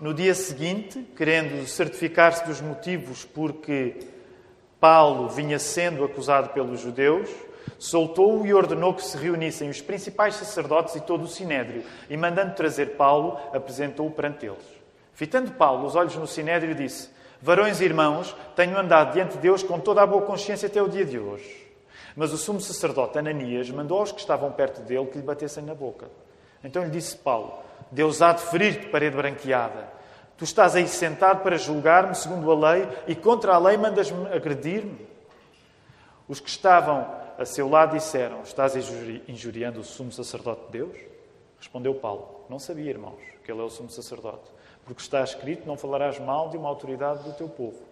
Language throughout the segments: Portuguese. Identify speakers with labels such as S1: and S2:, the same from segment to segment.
S1: No dia seguinte, querendo certificar-se dos motivos porque Paulo vinha sendo acusado pelos judeus, soltou-o e ordenou que se reunissem os principais sacerdotes e todo o sinédrio, e mandando trazer Paulo, apresentou-o perante eles. Fitando Paulo os olhos no sinédrio, disse: Varões e irmãos, tenho andado diante de Deus com toda a boa consciência até o dia de hoje. Mas o sumo sacerdote Ananias mandou aos que estavam perto dele que lhe batessem na boca. Então lhe disse Paulo: Deus há de ferir-te, parede branqueada. Tu estás aí sentado para julgar-me segundo a lei e contra a lei mandas-me agredir-me? Os que estavam a seu lado disseram: Estás injuriando o sumo sacerdote de Deus? Respondeu Paulo: Não sabia, irmãos, que ele é o sumo sacerdote, porque está escrito: Não falarás mal de uma autoridade do teu povo.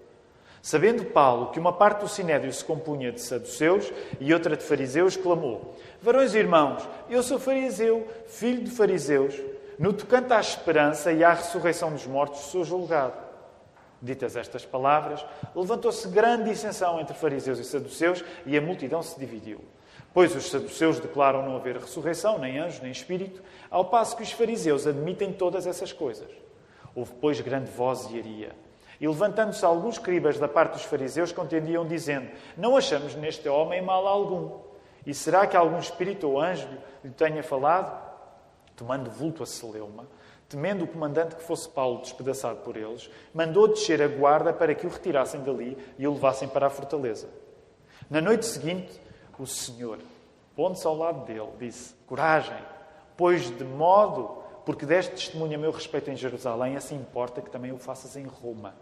S1: Sabendo Paulo que uma parte do sinédrio se compunha de saduceus e outra de fariseus, clamou: Varões e irmãos, eu sou fariseu, filho de fariseus. No tocante à esperança e à ressurreição dos mortos, sou julgado. Ditas estas palavras, levantou-se grande dissensão entre fariseus e saduceus e a multidão se dividiu. Pois os saduceus declaram não haver ressurreição, nem anjo, nem espírito, ao passo que os fariseus admitem todas essas coisas. Houve, pois, grande voz e. E levantando-se alguns escribas da parte dos fariseus, contendiam, dizendo: Não achamos neste homem mal algum. E será que algum espírito ou anjo lhe tenha falado? Tomando vulto a Celeuma, temendo o comandante que fosse Paulo despedaçado por eles, mandou descer a guarda para que o retirassem dali e o levassem para a fortaleza. Na noite seguinte, o Senhor, pondo-se ao lado dele, disse: Coragem, pois de modo, porque deste testemunho a meu respeito em Jerusalém, assim importa que também o faças em Roma.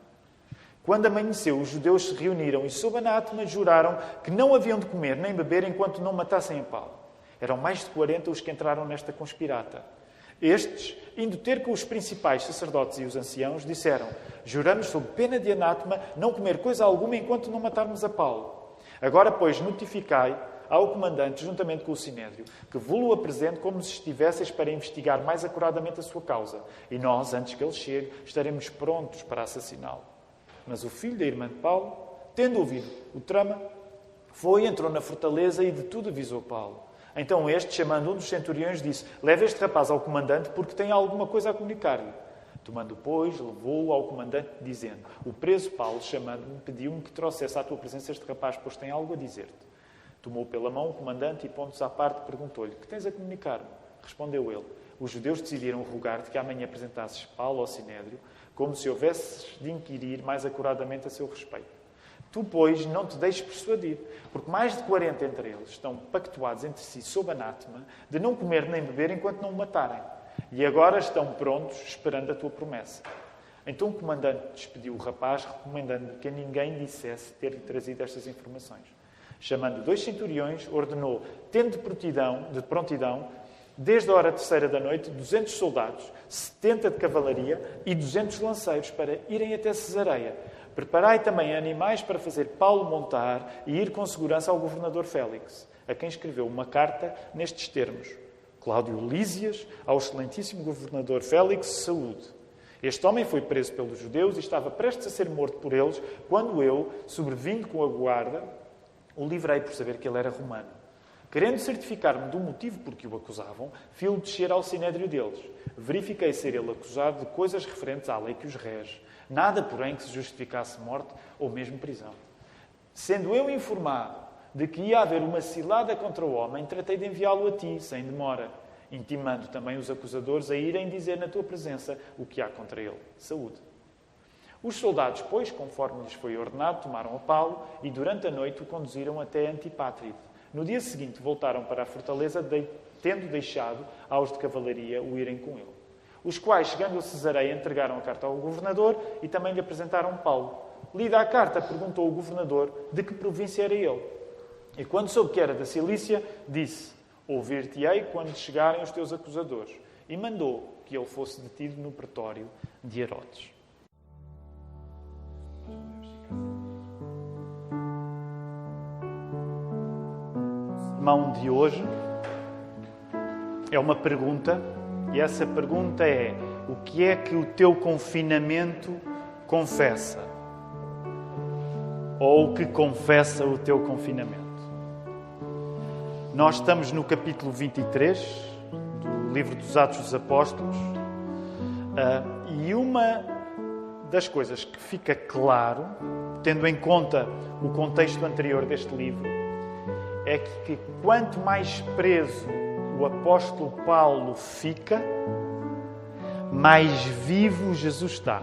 S1: Quando amanheceu, os judeus se reuniram e, sob anátema, juraram que não haviam de comer nem beber enquanto não matassem a Paulo. Eram mais de 40 os que entraram nesta conspirata. Estes, indo ter com os principais sacerdotes e os anciãos, disseram: Juramos sob pena de anátema não comer coisa alguma enquanto não matarmos a Paulo. Agora, pois, notificai ao comandante, juntamente com o sinédrio, que vos-lo apresente como se estivesseis para investigar mais acuradamente a sua causa. E nós, antes que ele chegue, estaremos prontos para assassiná-lo. Mas o filho da irmã de Paulo, tendo ouvido o trama, foi, entrou na fortaleza e de tudo avisou Paulo. Então este, chamando um dos centuriões, disse: Leve este rapaz ao comandante, porque tem alguma coisa a comunicar-lhe. Tomando, pois, levou-o ao comandante, dizendo: O preso Paulo, chamando-me, pediu-me que trouxesse à tua presença este rapaz, pois tem algo a dizer-te. Tomou pela mão o comandante e, pondo-se à parte, perguntou-lhe: Que tens a comunicar-me? Respondeu ele: Os judeus decidiram rogar-te que amanhã apresentasses Paulo ao sinédrio como se houvesses de inquirir mais acuradamente a seu respeito. Tu, pois, não te deixes persuadir, porque mais de 40 entre eles estão pactuados entre si sob anátema de não comer nem beber enquanto não o matarem. E agora estão prontos, esperando a tua promessa. Então o comandante despediu o rapaz, recomendando que a ninguém dissesse ter-lhe trazido estas informações. Chamando dois centuriões, ordenou, tendo de prontidão, de prontidão desde a hora terceira da noite, 200 soldados, 70 de cavalaria e 200 lanceiros para irem até Cesareia. Preparai também animais para fazer Paulo montar e ir com segurança ao governador Félix, a quem escreveu uma carta nestes termos. Cláudio Lísias, ao excelentíssimo governador Félix, saúde. Este homem foi preso pelos judeus e estava prestes a ser morto por eles, quando eu, sobrevindo com a guarda, o livrei por saber que ele era romano. Querendo certificar-me do motivo por que o acusavam, fui-o descer ao sinédrio deles. Verifiquei ser ele acusado de coisas referentes à lei que os rege. Nada, porém, que se justificasse morte ou mesmo prisão. Sendo eu informado de que ia haver uma cilada contra o homem, tratei de enviá-lo a ti, sem demora, intimando também os acusadores a irem dizer na tua presença o que há contra ele. Saúde. Os soldados, pois, conforme lhes foi ordenado, tomaram a Paulo e durante a noite o conduziram até Antipátride no dia seguinte voltaram para a fortaleza, tendo deixado aos de cavalaria o irem com ele. Os quais, chegando a Cesareia, entregaram a carta ao governador e também lhe apresentaram Paulo. Lida a carta, perguntou o governador de que província era ele. E quando soube que era da Cilícia, disse: Ouvir-te-ei quando chegarem os teus acusadores. E mandou que ele fosse detido no pretório de Herodes. Sermão de hoje é uma pergunta, e essa pergunta é: o que é que o teu confinamento confessa? Ou o que confessa o teu confinamento? Nós estamos no capítulo 23 do livro dos Atos dos Apóstolos uh, E uma das coisas que fica claro, tendo em conta o contexto anterior deste livro, é que quanto mais preso o apóstolo Paulo fica, mais vivo Jesus está.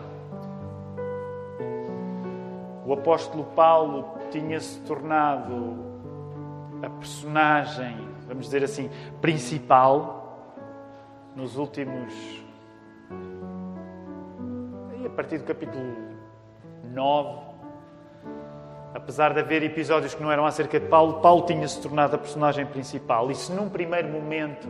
S1: O apóstolo Paulo tinha se tornado a personagem, vamos dizer assim, principal nos últimos. a partir do capítulo 9. Apesar de haver episódios que não eram acerca de Paulo, Paulo tinha se tornado a personagem principal. E se num primeiro momento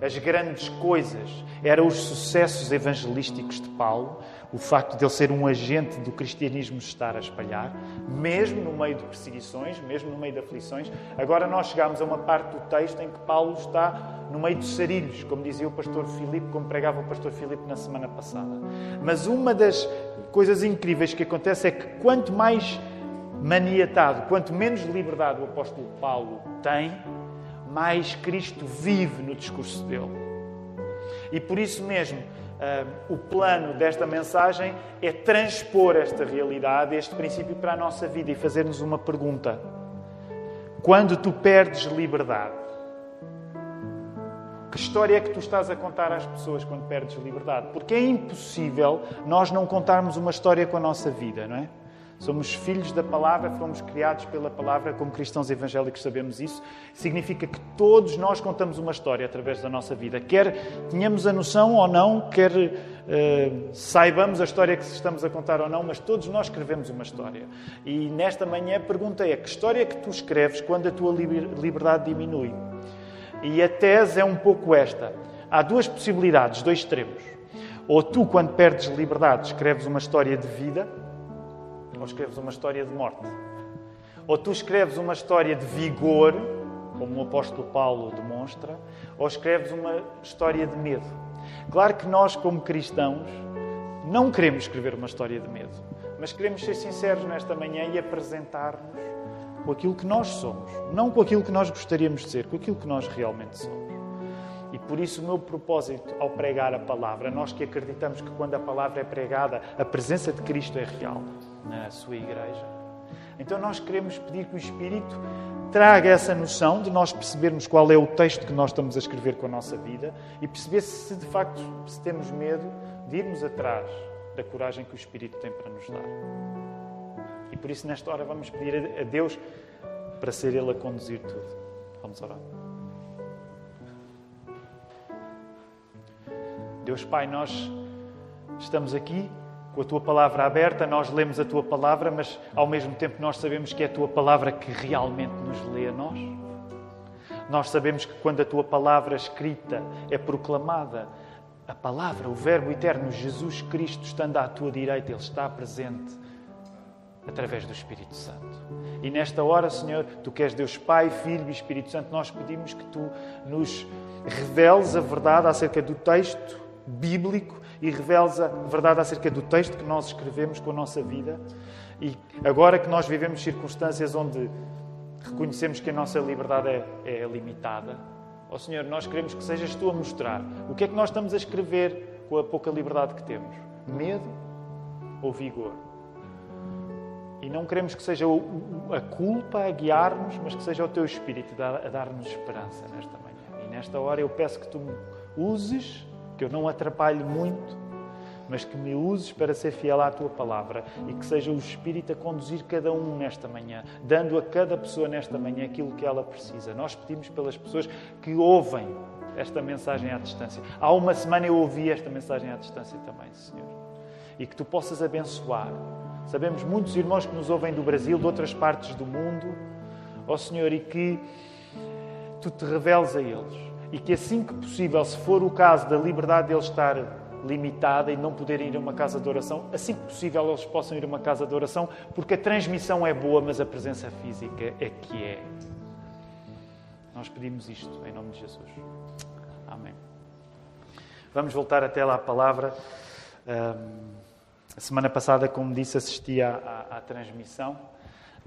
S1: as grandes coisas eram os sucessos evangelísticos de Paulo, o facto de ele ser um agente do cristianismo estar a espalhar, mesmo no meio de perseguições, mesmo no meio de aflições. Agora nós chegamos a uma parte do texto em que Paulo está no meio dos sarilhos, como dizia o pastor Filipe, como pregava o pastor Filipe na semana passada. Mas uma das coisas incríveis que acontece é que quanto mais maniatado, quanto menos liberdade o apóstolo Paulo tem, mais Cristo vive no discurso dele. E por isso mesmo, uh, o plano desta mensagem é transpor esta realidade, este princípio para a nossa vida e fazer-nos uma pergunta. Quando tu perdes liberdade, que história é que tu estás a contar às pessoas quando perdes liberdade? Porque é impossível nós não contarmos uma história com a nossa vida, não é? Somos filhos da palavra, fomos criados pela palavra, como cristãos evangélicos sabemos isso. Significa que todos nós contamos uma história através da nossa vida. Quer tenhamos a noção ou não, quer uh, saibamos a história que estamos a contar ou não, mas todos nós escrevemos uma história. E nesta manhã a pergunta é: que história que tu escreves quando a tua liberdade diminui? E a tese é um pouco esta. Há duas possibilidades, dois extremos. Ou tu, quando perdes liberdade, escreves uma história de vida ou escreves uma história de morte. Ou tu escreves uma história de vigor, como o apóstolo Paulo demonstra, ou escreves uma história de medo. Claro que nós, como cristãos, não queremos escrever uma história de medo, mas queremos ser sinceros nesta manhã e apresentar-nos com aquilo que nós somos, não com aquilo que nós gostaríamos de ser, com aquilo que nós realmente somos. E por isso o meu propósito ao pregar a palavra, nós que acreditamos que quando a palavra é pregada, a presença de Cristo é real na sua igreja. Então nós queremos pedir que o Espírito traga essa noção de nós percebermos qual é o texto que nós estamos a escrever com a nossa vida e perceber se de facto se temos medo de irmos atrás da coragem que o Espírito tem para nos dar. E por isso nesta hora vamos pedir a Deus para ser Ele a conduzir tudo. Vamos orar. Deus Pai, nós estamos aqui com a tua palavra aberta, nós lemos a tua palavra, mas ao mesmo tempo nós sabemos que é a tua palavra que realmente nos lê a nós. Nós sabemos que quando a tua palavra escrita é proclamada, a palavra, o Verbo eterno, Jesus Cristo, estando à tua direita, Ele está presente através do Espírito Santo. E nesta hora, Senhor, tu que és Deus Pai, Filho e Espírito Santo, nós pedimos que tu nos reveles a verdade acerca do texto bíblico e reveles a verdade acerca do texto que nós escrevemos com a nossa vida. E agora que nós vivemos circunstâncias onde reconhecemos que a nossa liberdade é, é limitada, ó Senhor, nós queremos que sejas tu a mostrar o que é que nós estamos a escrever com a pouca liberdade que temos: medo ou vigor? E não queremos que seja a culpa a guiar-nos, mas que seja o teu Espírito a dar-nos esperança nesta manhã. E nesta hora eu peço que tu me uses que eu não atrapalhe muito, mas que me uses para ser fiel à tua palavra e que seja o Espírito a conduzir cada um nesta manhã, dando a cada pessoa nesta manhã aquilo que ela precisa. Nós pedimos pelas pessoas que ouvem esta mensagem à distância. Há uma semana eu ouvi esta mensagem à distância também, Senhor. E que tu possas abençoar. Sabemos muitos irmãos que nos ouvem do Brasil, de outras partes do mundo, ó Senhor, e que tu te reveles a eles e que assim que possível, se for o caso da liberdade deles estar limitada e não poderem ir a uma casa de oração, assim que possível eles possam ir a uma casa de oração, porque a transmissão é boa, mas a presença física é que é. Nós pedimos isto em nome de Jesus. Amém. Vamos voltar até lá à palavra. Um, a semana passada, como disse, assisti à, à, à transmissão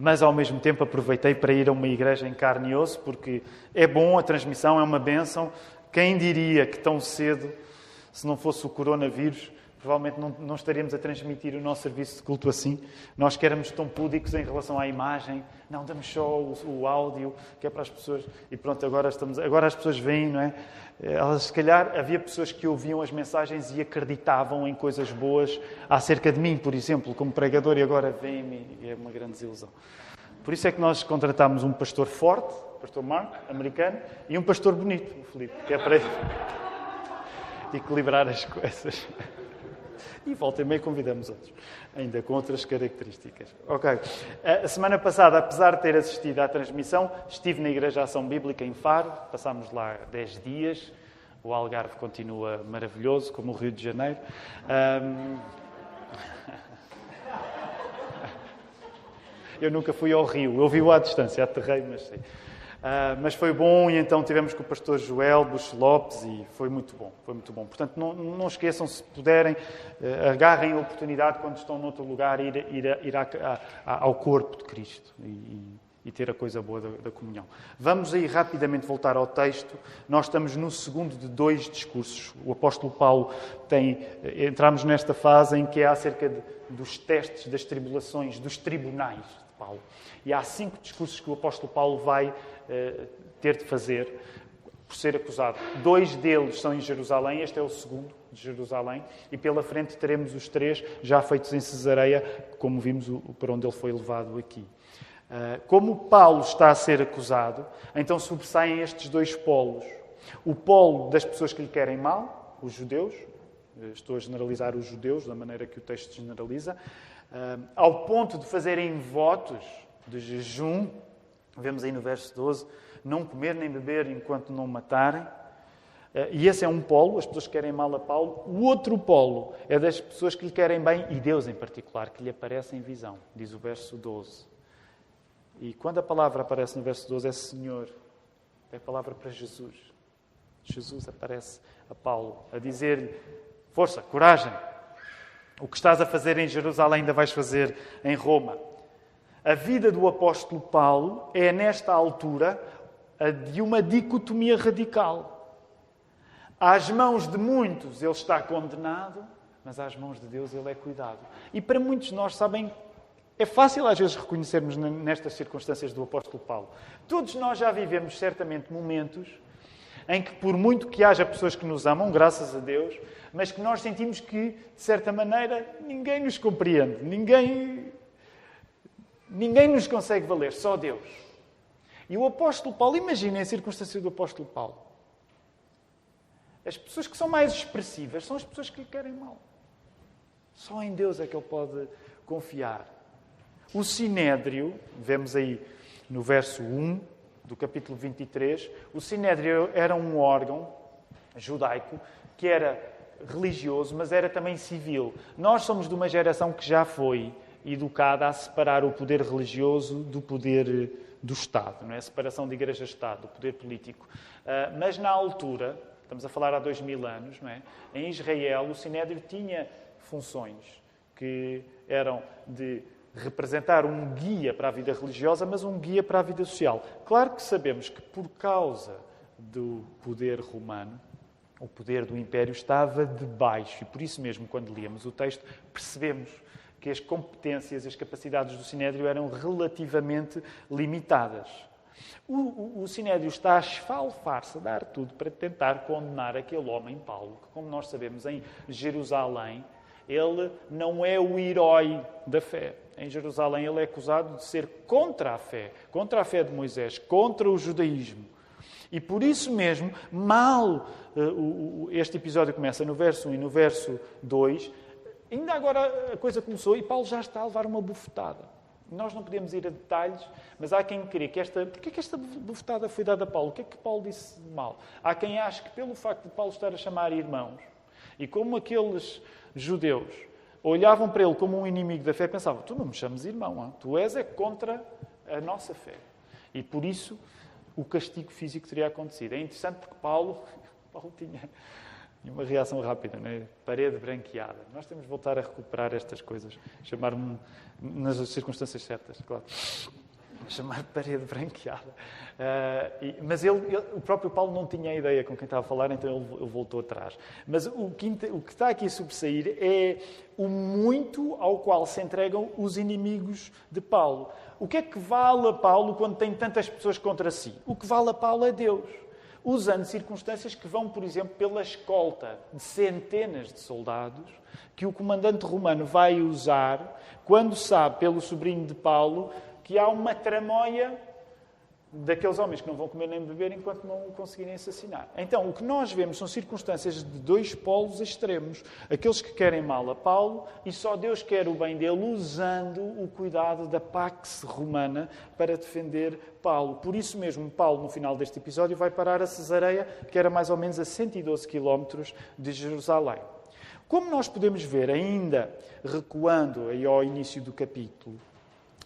S1: mas ao mesmo tempo aproveitei para ir a uma igreja em carne e osso, porque é bom, a transmissão é uma bênção. Quem diria que tão cedo, se não fosse o coronavírus, provavelmente não, não estaríamos a transmitir o nosso serviço de culto assim. Nós que éramos tão púdicos em relação à imagem, não damos só o, o, áudio, que é para as pessoas. E pronto, agora, estamos, agora as pessoas veem, não é? Elas, se calhar, havia pessoas que ouviam as mensagens e acreditavam em coisas boas acerca de mim, por exemplo, como pregador, e agora veem-me e é uma grande desilusão. Por isso é que nós contratámos um pastor forte, pastor Mark, americano, e um pastor bonito, o Felipe, que é para equilibrar as coisas. E volta e meia convidamos outros, ainda com outras características. Ok. A semana passada, apesar de ter assistido à transmissão, estive na Igreja Ação Bíblica em Faro, passámos lá 10 dias. O Algarve continua maravilhoso, como o Rio de Janeiro. Um... Eu nunca fui ao Rio, eu vi-o à distância, aterrei, mas sei. Uh, mas foi bom e então tivemos com o pastor Joel Bush Lopes e foi muito bom, foi muito bom. Portanto, não, não esqueçam, se puderem, uh, agarrem a oportunidade quando estão noutro lugar, ir, ir, ir a, a, ao corpo de Cristo e, e ter a coisa boa da, da, comunhão. Vamos aí rapidamente voltar ao texto. Nós estamos no segundo de dois discursos. O apóstolo Paulo tem, eh, entramos nesta fase em que é acerca de, dos testes, das tribulações, dos tribunais Paulo. E há cinco discursos que o apóstolo Paulo vai eh, ter de fazer por ser acusado. Dois deles são em Jerusalém, este é o segundo de Jerusalém, e pela frente teremos os três já feitos em Cesareia, como vimos para onde ele foi levado aqui. Eh, como Paulo está a ser acusado, então sobressaem estes dois polos. O polo das pessoas que lhe querem mal, os judeus, eh, estou a generalizar os judeus da maneira que o texto generaliza, ao ponto de fazerem votos de jejum Vemos aí no verso 12: não comer nem beber enquanto não matarem. Eh, e esse é um polo, as pessoas que querem mal a Paulo. O outro polo é das pessoas que lhe querem bem, e Deus em particular, que lhe aparece em visão, diz o verso 12. E quando a palavra aparece no verso 12 é Senhor, é a palavra para Jesus. Jesus aparece a Paulo a dizer-lhe: Força, coragem, o que estás a fazer em Jerusalém ainda vais fazer em Roma. A vida do apóstolo Paulo é, nesta altura, a de uma dicotomia radical. Às mãos de muitos ele está condenado, mas às mãos de Deus ele é cuidado. E para muitos de nós, sabem, é fácil às vezes reconhecermos nestas circunstâncias do apóstolo Paulo. Todos nós já vivemos certamente momentos em que, por muito que haja pessoas que nos amam, graças a Deus, mas que nós sentimos que, de certa maneira, ninguém nos compreende, ninguém Ninguém nos consegue valer, só Deus. E o apóstolo Paulo, imaginem a circunstância do apóstolo Paulo. As pessoas que são mais expressivas são as pessoas que lhe querem mal. Só em Deus é que ele pode confiar. O sinédrio, vemos aí no verso 1 do capítulo 23, o sinédrio era um órgão judaico que era religioso, mas era também civil. Nós somos de uma geração que já foi educada a separar o poder religioso do poder do Estado, não é? a separação de igreja-Estado, do poder político. Uh, mas na altura, estamos a falar há dois mil anos, não é? em Israel o Sinédrio tinha funções que eram de representar um guia para a vida religiosa, mas um guia para a vida social. Claro que sabemos que por causa do poder romano, o poder do império estava debaixo. E por isso mesmo, quando líamos o texto, percebemos que as competências e as capacidades do Sinédrio eram relativamente limitadas. O, o, o Sinédrio está a esfalfar-se, a dar tudo para tentar condenar aquele homem, Paulo, que, como nós sabemos, em Jerusalém, ele não é o herói da fé. Em Jerusalém, ele é acusado de ser contra a fé, contra a fé de Moisés, contra o judaísmo. E por isso mesmo, mal uh, este episódio começa no verso 1 e no verso 2, Ainda agora a coisa começou e Paulo já está a levar uma bufetada. Nós não podemos ir a detalhes, mas há quem crê que esta. Porquê que esta bufetada foi dada a Paulo? O que é que Paulo disse de mal? Há quem ache que, pelo facto de Paulo estar a chamar irmãos, e como aqueles judeus olhavam para ele como um inimigo da fé, pensavam: tu não me chames irmão, hein? tu és é contra a nossa fé. E por isso o castigo físico teria acontecido. É interessante porque Paulo, Paulo tinha uma reação rápida, né? parede branqueada. Nós temos de voltar a recuperar estas coisas, chamar-me nas circunstâncias certas, claro. chamar parede branqueada. Uh, e, mas ele, ele, o próprio Paulo não tinha ideia com quem estava a falar, então ele, ele voltou atrás. Mas o que, o que, está aqui a sobressair é o muito ao qual se entregam os inimigos de Paulo. O que é que vale a Paulo quando tem tantas pessoas contra si? O que vale a Paulo é Deus usando circunstâncias que vão, por exemplo, pela escolta de centenas de soldados que o comandante romano vai usar quando sabe, pelo sobrinho de Paulo, que há uma tramóia daqueles homens que não vão comer nem beber enquanto não o conseguirem assassinar. Então, o que nós vemos são circunstâncias de dois polos extremos. Aqueles que querem mal a Paulo e só Deus quer o bem dele, usando o cuidado da Pax Romana para defender Paulo. Por isso mesmo, Paulo, no final deste episódio, vai parar a Cesareia, que era mais ou menos a 112 quilómetros de Jerusalém. Como nós podemos ver, ainda recuando aí ao início do capítulo,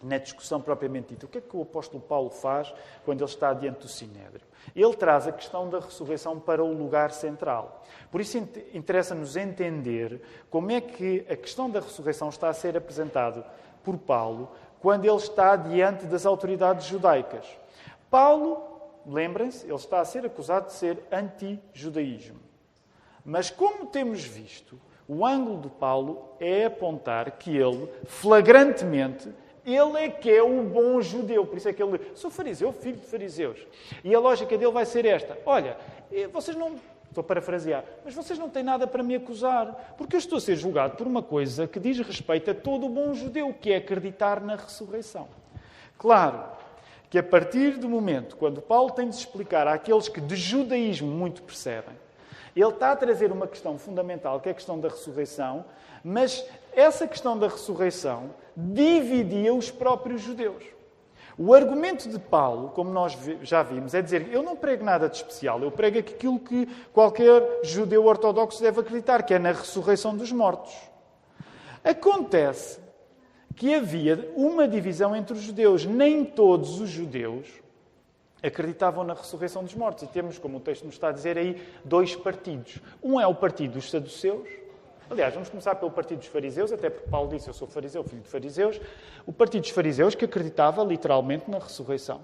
S1: na discussão propriamente dita. O que é que o apóstolo Paulo faz quando ele está diante do Sinédrio? Ele traz a questão da ressurreição para o lugar central. Por isso interessa-nos entender como é que a questão da ressurreição está a ser apresentada por Paulo quando ele está diante das autoridades judaicas. Paulo, lembrem-se, ele está a ser acusado de ser anti-judaísmo. Mas como temos visto, o ângulo de Paulo é apontar que ele, flagrantemente, ele é que é o bom judeu. Por isso é que ele sou fariseu, filho de fariseus. E a lógica dele vai ser esta: olha, eh, vocês não. Estou a parafrasear, mas vocês não têm nada para me acusar, porque eu estou a ser julgado por uma coisa que diz respeito a todo o bom judeu, que é acreditar na ressurreição. Claro que a partir do momento quando Paulo tem de explicar àqueles que de judaísmo muito percebem, ele está a trazer uma questão fundamental, que é a questão da ressurreição, mas essa questão da ressurreição dividia os próprios judeus. O argumento de Paulo, como nós já vimos, é dizer: eu não prego nada de especial, eu prego aquilo que qualquer judeu ortodoxo deve acreditar, que é na ressurreição dos mortos. Acontece que havia uma divisão entre os judeus. Nem todos os judeus acreditavam na ressurreição dos mortos. E temos, como o texto nos está a dizer aí, dois partidos. Um é o partido dos saduceus, Aliás, vamos começar pelo Partido dos Fariseus, até porque Paulo disse: Eu sou fariseu, filho de fariseus. O Partido dos Fariseus, que acreditava literalmente na ressurreição.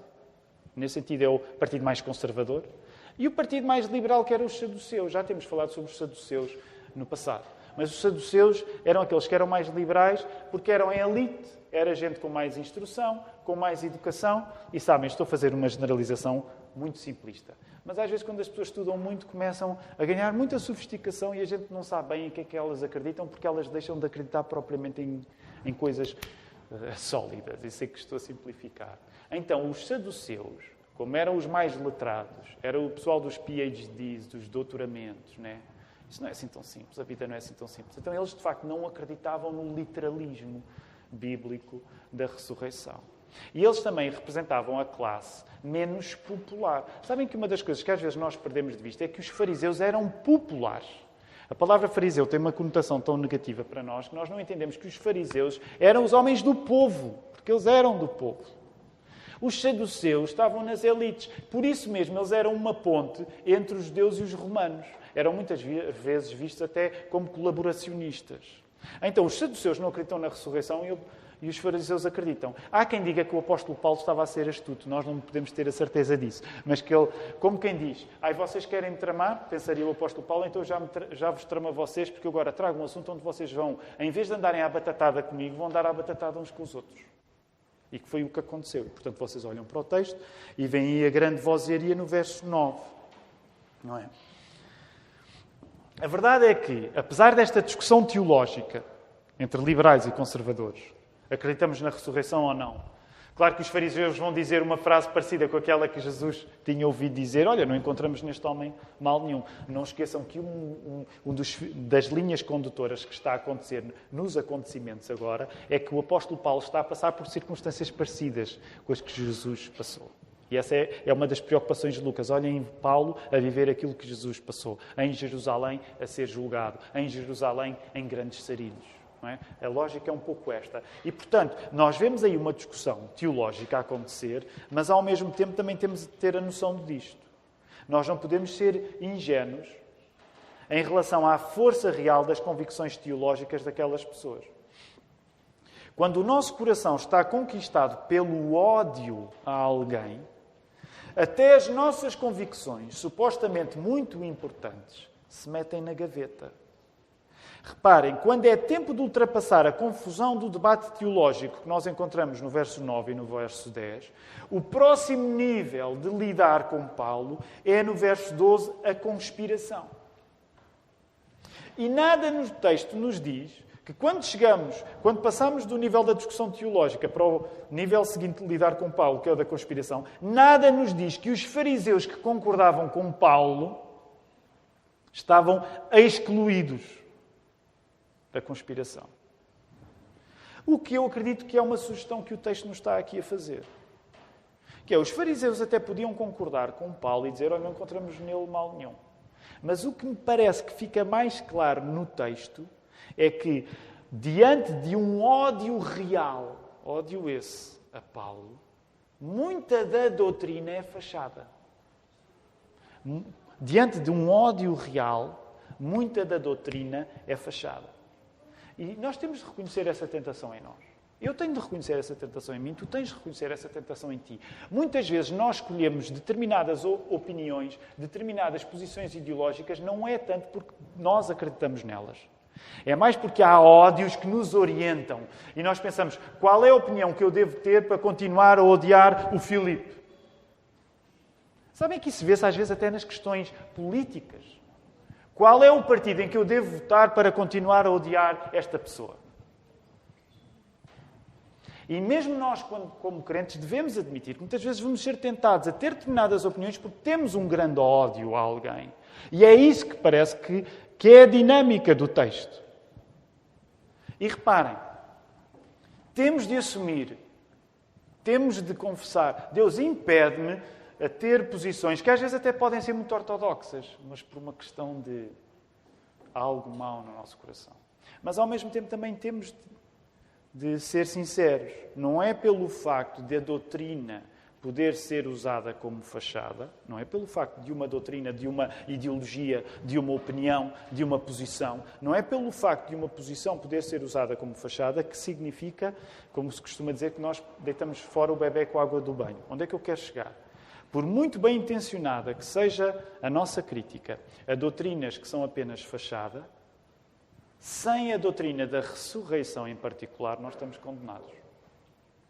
S1: Nesse sentido, é o partido mais conservador. E o partido mais liberal, que era os saduceus. Já temos falado sobre os saduceus no passado. Mas os saduceus eram aqueles que eram mais liberais porque eram a elite, era gente com mais instrução, com mais educação. E sabem, estou a fazer uma generalização muito simplista. Mas às vezes, quando as pessoas estudam muito, começam a ganhar muita sofisticação e a gente não sabe bem em que é que elas acreditam, porque elas deixam de acreditar propriamente em, em coisas uh, sólidas. E sei que estou a simplificar. Então, os saduceus, como eram os mais letrados, era o pessoal dos PhDs, dos doutoramentos, né? Isso não é assim tão simples, a vida não é assim tão simples. Então, eles de facto não acreditavam no literalismo bíblico da ressurreição. E eles também representavam a classe menos popular. Sabem que uma das coisas que às vezes nós perdemos de vista é que os fariseus eram populares. A palavra fariseu tem uma conotação tão negativa para nós que nós não entendemos que os fariseus eram os homens do povo, porque eles eram do povo. Os saduceus estavam nas elites, por isso mesmo eles eram uma ponte entre os judeus e os romanos. Eram muitas vezes vistos até como colaboracionistas. Então, os saduceus não acreditam na ressurreição e e os fariseus acreditam. Há quem diga que o apóstolo Paulo estava a ser astuto, nós não podemos ter a certeza disso, mas que ele, como quem diz, ai vocês querem me tramar, pensaria o apóstolo Paulo, então já, me, já vos tramo a vocês, porque agora trago um assunto onde vocês vão, em vez de andarem à batatada comigo, vão dar à batatada uns com os outros. E que foi o que aconteceu. Portanto, vocês olham para o texto e vem aí a grande vozeria no verso 9. Não é? A verdade é que, apesar desta discussão teológica entre liberais e conservadores, Acreditamos na ressurreição ou não? Claro que os fariseus vão dizer uma frase parecida com aquela que Jesus tinha ouvido dizer: Olha, não encontramos neste homem mal nenhum. Não esqueçam que um, um, um dos, das linhas condutoras que está a acontecer nos acontecimentos agora é que o apóstolo Paulo está a passar por circunstâncias parecidas com as que Jesus passou. E essa é, é uma das preocupações de Lucas. Olhem Paulo a viver aquilo que Jesus passou. Em Jerusalém a ser julgado. Em Jerusalém em grandes sarilhos. É? A lógica é um pouco esta. E, portanto, nós vemos aí uma discussão teológica a acontecer, mas ao mesmo tempo também temos de ter a noção disto. Nós não podemos ser ingênuos em relação à força real das convicções teológicas daquelas pessoas. Quando o nosso coração está conquistado pelo ódio a alguém, até as nossas convicções, supostamente muito importantes, se metem na gaveta. Reparem, quando é tempo de ultrapassar a confusão do debate teológico que nós encontramos no verso 9 e no verso 10, o próximo nível de lidar com Paulo é no verso 12 a conspiração. E nada no texto nos diz que quando chegamos, quando passamos do nível da discussão teológica para o nível seguinte de lidar com Paulo, que é o da conspiração, nada nos diz que os fariseus que concordavam com Paulo estavam excluídos da conspiração. O que eu acredito que é uma sugestão que o texto nos está aqui a fazer. Que é, os fariseus até podiam concordar com Paulo e dizer, olha, não encontramos nele mal nenhum. Mas o que me parece que fica mais claro no texto é que, diante de um ódio real, ódio esse a Paulo, muita da doutrina é fachada. Diante de um ódio real, muita da doutrina é fachada. E nós temos de reconhecer essa tentação em nós. Eu tenho de reconhecer essa tentação em mim, tu tens de reconhecer essa tentação em ti. Muitas vezes nós escolhemos determinadas opiniões, determinadas posições ideológicas, não é tanto porque nós acreditamos nelas. É mais porque há ódios que nos orientam. E nós pensamos, qual é a opinião que eu devo ter para continuar a odiar o Filipe? Sabem que isso vê-se às vezes até nas questões políticas. Qual é o partido em que eu devo votar para continuar a odiar esta pessoa? E mesmo nós, como crentes, devemos admitir que muitas vezes vamos ser tentados a ter determinadas opiniões porque temos um grande ódio a alguém. E é isso que parece que, que é a dinâmica do texto. E reparem, temos de assumir, temos de confessar. Deus impede-me a ter posições que às vezes até podem ser muito ortodoxas, mas por uma questão de algo mau no nosso coração. Mas ao mesmo tempo também temos de, de ser sinceros. Não é pelo facto de a doutrina poder ser usada como fachada, não é pelo facto de uma doutrina, de uma ideologia, de uma opinião, de uma posição, não é pelo facto de uma posição poder ser usada como fachada que significa, como se costuma dizer, que nós deitamos fora o bebê com a água do banho. Onde é que eu quero chegar? Por muito bem intencionada que seja a nossa crítica a doutrinas que são apenas fachada, sem a doutrina da ressurreição em particular, nós estamos condenados.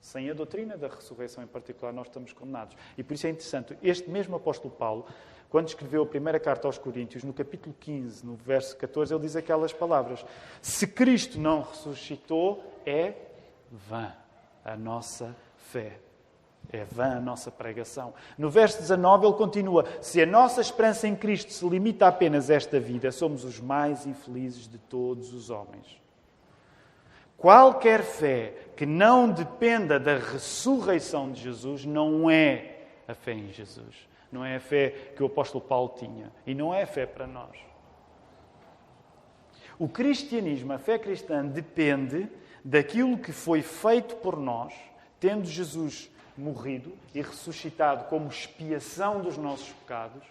S1: Sem a doutrina da ressurreição em particular, nós estamos condenados. E por isso é interessante, este mesmo apóstolo Paulo, quando escreveu a primeira carta aos Coríntios, no capítulo 15, no verso 14, ele diz aquelas palavras: Se Cristo não ressuscitou, é vã a nossa fé. É vã a nossa pregação. No verso 19 ele continua: Se a nossa esperança em Cristo se limita apenas a esta vida, somos os mais infelizes de todos os homens. Qualquer fé que não dependa da ressurreição de Jesus não é a fé em Jesus. Não é a fé que o apóstolo Paulo tinha. E não é a fé para nós. O cristianismo, a fé cristã, depende daquilo que foi feito por nós, tendo Jesus morrido e ressuscitado como expiação dos nossos pecados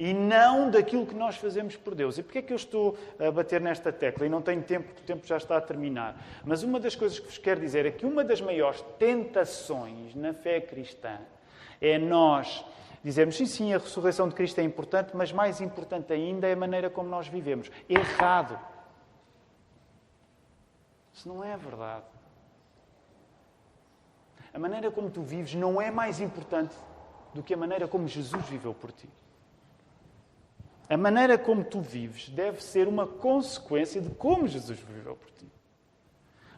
S1: e não daquilo que nós fazemos por Deus. E porquê é que eu estou a bater nesta tecla? E não tenho tempo, porque o tempo já está a terminar. Mas uma das coisas que vos quero dizer é que uma das maiores tentações na fé cristã é nós dizermos, sim, sim, a ressurreição de Cristo é importante, mas mais importante ainda é a maneira como nós vivemos. Errado. Isso não é verdade. A maneira como tu vives não é mais importante do que a maneira como Jesus viveu por ti. A maneira como tu vives deve ser uma consequência de como Jesus viveu por ti.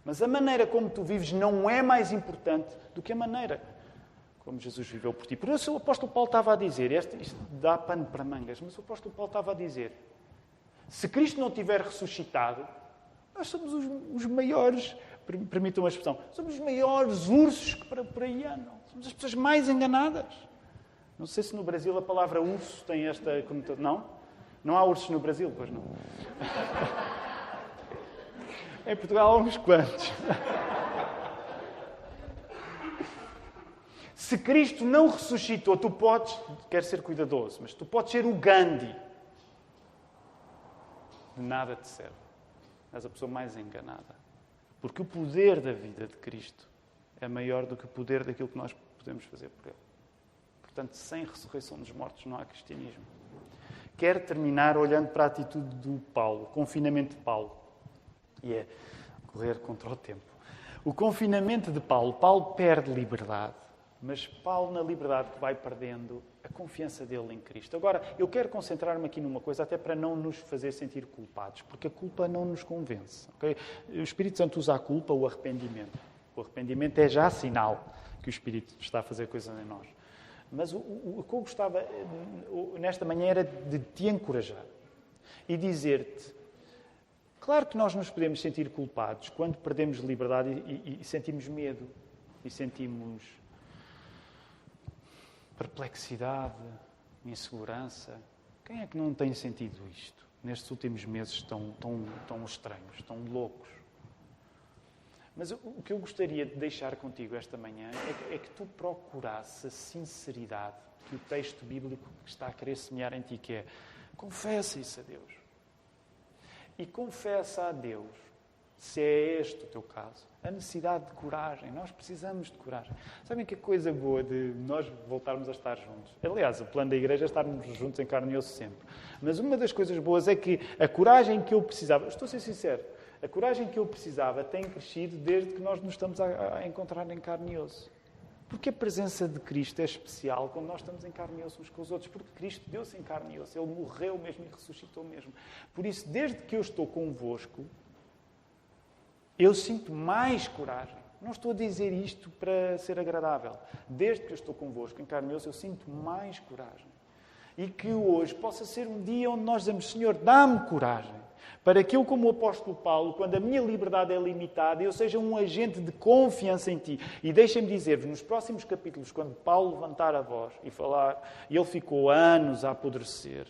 S1: Mas a maneira como tu vives não é mais importante do que a maneira como Jesus viveu por ti. Por isso o apóstolo Paulo estava a dizer, este, isto dá pano para mangas, mas o apóstolo Paulo estava a dizer, se Cristo não tiver ressuscitado, nós somos os, os maiores permitam uma expressão, somos os maiores ursos que por aí andam. Somos as pessoas mais enganadas. Não sei se no Brasil a palavra urso tem esta conotação. Não? Não há ursos no Brasil, pois não. em Portugal há uns quantos. Se Cristo não ressuscitou, tu podes, quer ser cuidadoso, mas tu podes ser o Gandhi. De nada te serve. És a pessoa mais enganada.
S2: Porque o poder da vida de Cristo é maior do que o poder daquilo que nós podemos fazer por Ele. Portanto, sem ressurreição dos mortos não há cristianismo. Quero terminar olhando para a atitude do Paulo, o confinamento de Paulo. E é correr contra o tempo. O confinamento de Paulo, Paulo perde liberdade, mas Paulo, na liberdade que vai perdendo, a confiança dele em Cristo. Agora, eu quero concentrar-me aqui numa coisa, até para não nos fazer sentir culpados, porque a culpa não nos convence. Okay? O Espírito Santo usa a culpa, o arrependimento. O arrependimento é já sinal que o Espírito está a fazer coisas em nós. Mas o, o, o que eu gostava eh, nesta manhã era de te encorajar e dizer-te Claro que nós nos podemos sentir culpados quando perdemos liberdade e, e, e sentimos medo e sentimos perplexidade, insegurança. Quem é que não tem sentido isto nestes últimos meses tão, tão, tão estranhos, tão loucos? Mas o, que eu gostaria de deixar contigo esta manhã é que, é que tu procurasses a sinceridade que o texto bíblico está a querer semear em ti, que é confessa isso a Deus e confessa a Deus, se é este o teu caso, a necessidade de coragem. Nós precisamos de coragem. Sabem que coisa boa de nós voltarmos a estar juntos? Aliás, o plano da igreja é estarmos juntos em carne e osso sempre. Mas uma das coisas boas é que a coragem que eu precisava, estou a ser sincero, a coragem que eu precisava tem crescido desde que nós nos estamos a, a encontrar em carne e osso. Porque a presença de Cristo é especial quando nós estamos em carne e osso uns com os outros. Porque Cristo deu-se em carne e osso. Ele morreu mesmo e ressuscitou mesmo. Por isso, desde que eu estou convosco, eu sinto mais coragem. Não estou a dizer isto para ser agradável. Desde que eu estou convosco em carne eu sinto mais coragem. E que hoje possa ser um dia onde nós dizemos: Senhor, dá-me coragem para que eu, como o apóstolo Paulo, quando a minha liberdade é limitada, eu seja um agente de confiança em ti. E deixem-me dizer-vos, nos próximos capítulos, quando Paulo levantar a voz e falar, e ele ficou anos a apodrecer,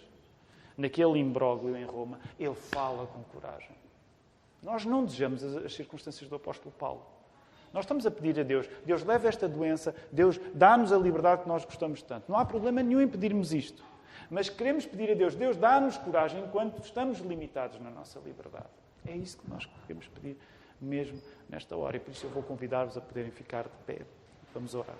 S2: naquele imbróglio em Roma, ele fala com coragem. Nós não desejamos as circunstâncias do apóstolo Paulo. Nós estamos a pedir a Deus, Deus leva esta doença, Deus dá-nos a liberdade que nós gostamos tanto. Não há problema nenhum em pedirmos isto. Mas queremos pedir a Deus, Deus dá-nos coragem enquanto estamos limitados na nossa liberdade. É isso que nós queremos pedir mesmo nesta hora. E por isso eu vou convidar-vos a poderem ficar de pé. Vamos orar.